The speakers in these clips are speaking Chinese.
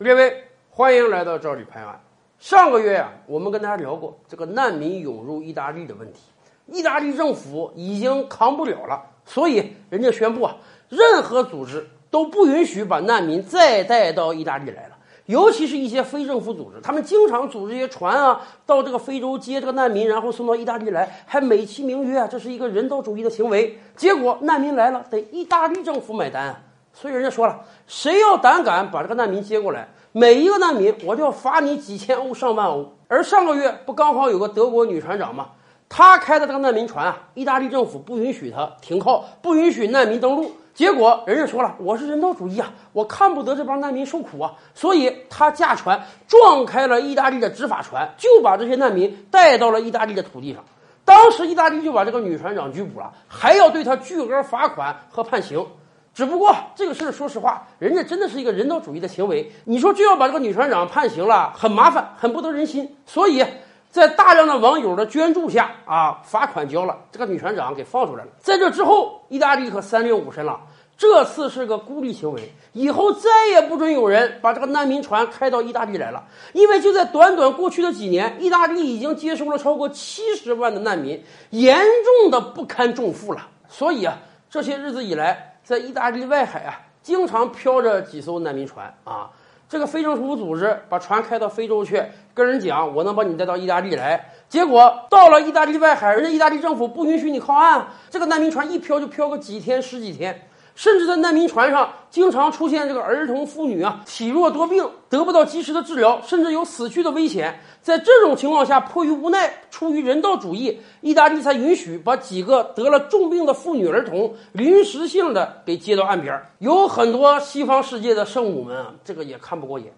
各位，欢迎来到赵李拍案。上个月啊，我们跟大家聊过这个难民涌入意大利的问题，意大利政府已经扛不了了，所以人家宣布啊，任何组织都不允许把难民再带到意大利来了。尤其是一些非政府组织，他们经常组织一些船啊，到这个非洲接这个难民，然后送到意大利来，还美其名曰啊，这是一个人道主义的行为。结果难民来了，得意大利政府买单，所以人家说了，谁要胆敢把这个难民接过来，每一个难民我就要罚你几千欧、上万欧。而上个月不刚好有个德国女船长吗？她开的这个难民船啊，意大利政府不允许她停靠，不允许难民登陆。结果人家说了，我是人道主义啊，我看不得这帮难民受苦啊，所以她驾船撞开了意大利的执法船，就把这些难民带到了意大利的土地上。当时意大利就把这个女船长拘捕了，还要对她巨额罚款和判刑。只不过这个事儿，说实话，人家真的是一个人道主义的行为。你说就要把这个女船长判刑了，很麻烦，很不得人心。所以在大量的网友的捐助下啊，罚款交了，这个女船长给放出来了。在这之后，意大利可三令五申了。这次是个孤立行为，以后再也不准有人把这个难民船开到意大利来了。因为就在短短过去的几年，意大利已经接收了超过七十万的难民，严重的不堪重负了。所以啊，这些日子以来，在意大利外海啊，经常飘着几艘难民船啊。这个非政府组织把船开到非洲去，跟人讲我能把你带到意大利来。结果到了意大利外海，人家意大利政府不允许你靠岸，这个难民船一漂就漂个几天、十几天。甚至在难民船上，经常出现这个儿童、妇女啊体弱多病，得不到及时的治疗，甚至有死去的危险。在这种情况下，迫于无奈，出于人道主义，意大利才允许把几个得了重病的妇女、儿童临时性的给接到岸边。有很多西方世界的圣母们啊，这个也看不过眼。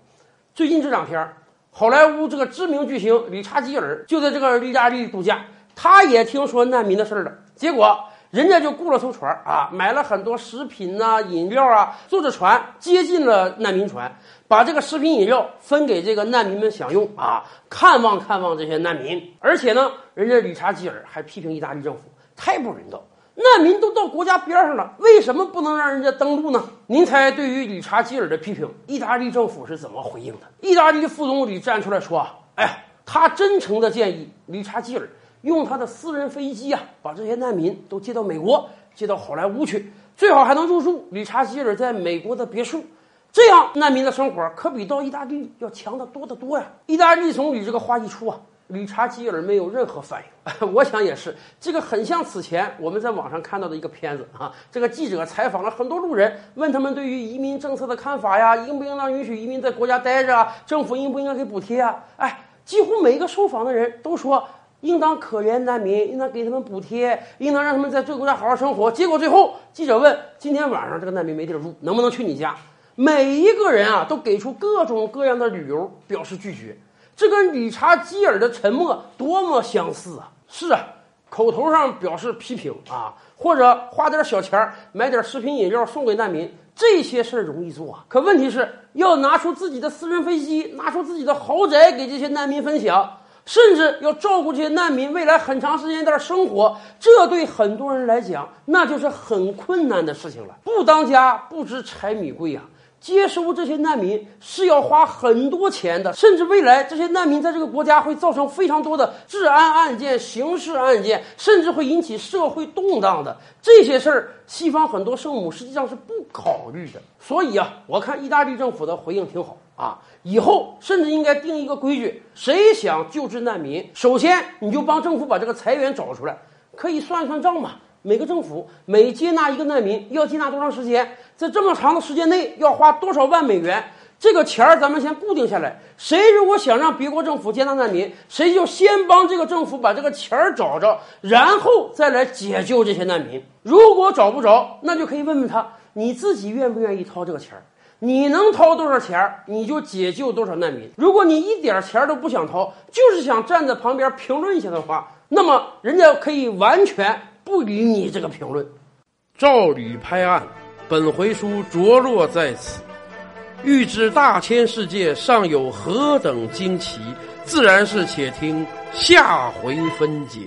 最近这两天，好莱坞这个知名巨星理查基尔就在这个意大利度假，他也听说难民的事儿了，结果。人家就雇了艘船啊，买了很多食品呐、饮料啊，坐着船接近了难民船，把这个食品饮料分给这个难民们享用啊，看望看望这些难民。而且呢，人家理查基尔还批评意大利政府太不人道，难民都到国家边上了，为什么不能让人家登陆呢？您猜，对于理查基尔的批评，意大利政府是怎么回应的？意大利副总理站出来说：“啊哎呀，他真诚的建议理查基尔。”用他的私人飞机啊，把这些难民都接到美国，接到好莱坞去，最好还能入住理查基尔在美国的别墅，这样难民的生活可比到意大利要强得多得多呀！意大利总理这个话一出啊，理查基尔没有任何反应。我想也是，这个很像此前我们在网上看到的一个片子啊，这个记者采访了很多路人，问他们对于移民政策的看法呀，应不应当允许移民在国家待着啊？政府应不应该给补贴啊？哎，几乎每一个受访的人都说。应当可怜难民，应当给他们补贴，应当让他们在这个国家好好生活。结果最后，记者问：“今天晚上这个难民没地儿住，能不能去你家？”每一个人啊，都给出各种各样的理由表示拒绝。这跟理查基尔的沉默多么相似啊！是啊，口头上表示批评啊，或者花点小钱买点食品饮料送给难民，这些事儿容易做。可问题是要拿出自己的私人飞机，拿出自己的豪宅给这些难民分享。甚至要照顾这些难民未来很长时间段生活，这对很多人来讲，那就是很困难的事情了。不当家不知柴米贵呀，接收这些难民是要花很多钱的，甚至未来这些难民在这个国家会造成非常多的治安案件、刑事案件，甚至会引起社会动荡的这些事儿，西方很多圣母实际上是不考虑的。所以啊，我看意大利政府的回应挺好。啊，以后甚至应该定一个规矩：谁想救治难民，首先你就帮政府把这个财源找出来，可以算算账嘛。每个政府每接纳一个难民要接纳多长时间，在这么长的时间内要花多少万美元，这个钱儿咱们先固定下来。谁如果想让别国政府接纳难民，谁就先帮这个政府把这个钱儿找着，然后再来解救这些难民。如果找不着，那就可以问问他，你自己愿不愿意掏这个钱儿。你能掏多少钱，你就解救多少难民。如果你一点钱都不想掏，就是想站在旁边评论一下的话，那么人家可以完全不理你这个评论。照吕拍案，本回书着落在此。欲知大千世界尚有何等惊奇，自然是且听下回分解。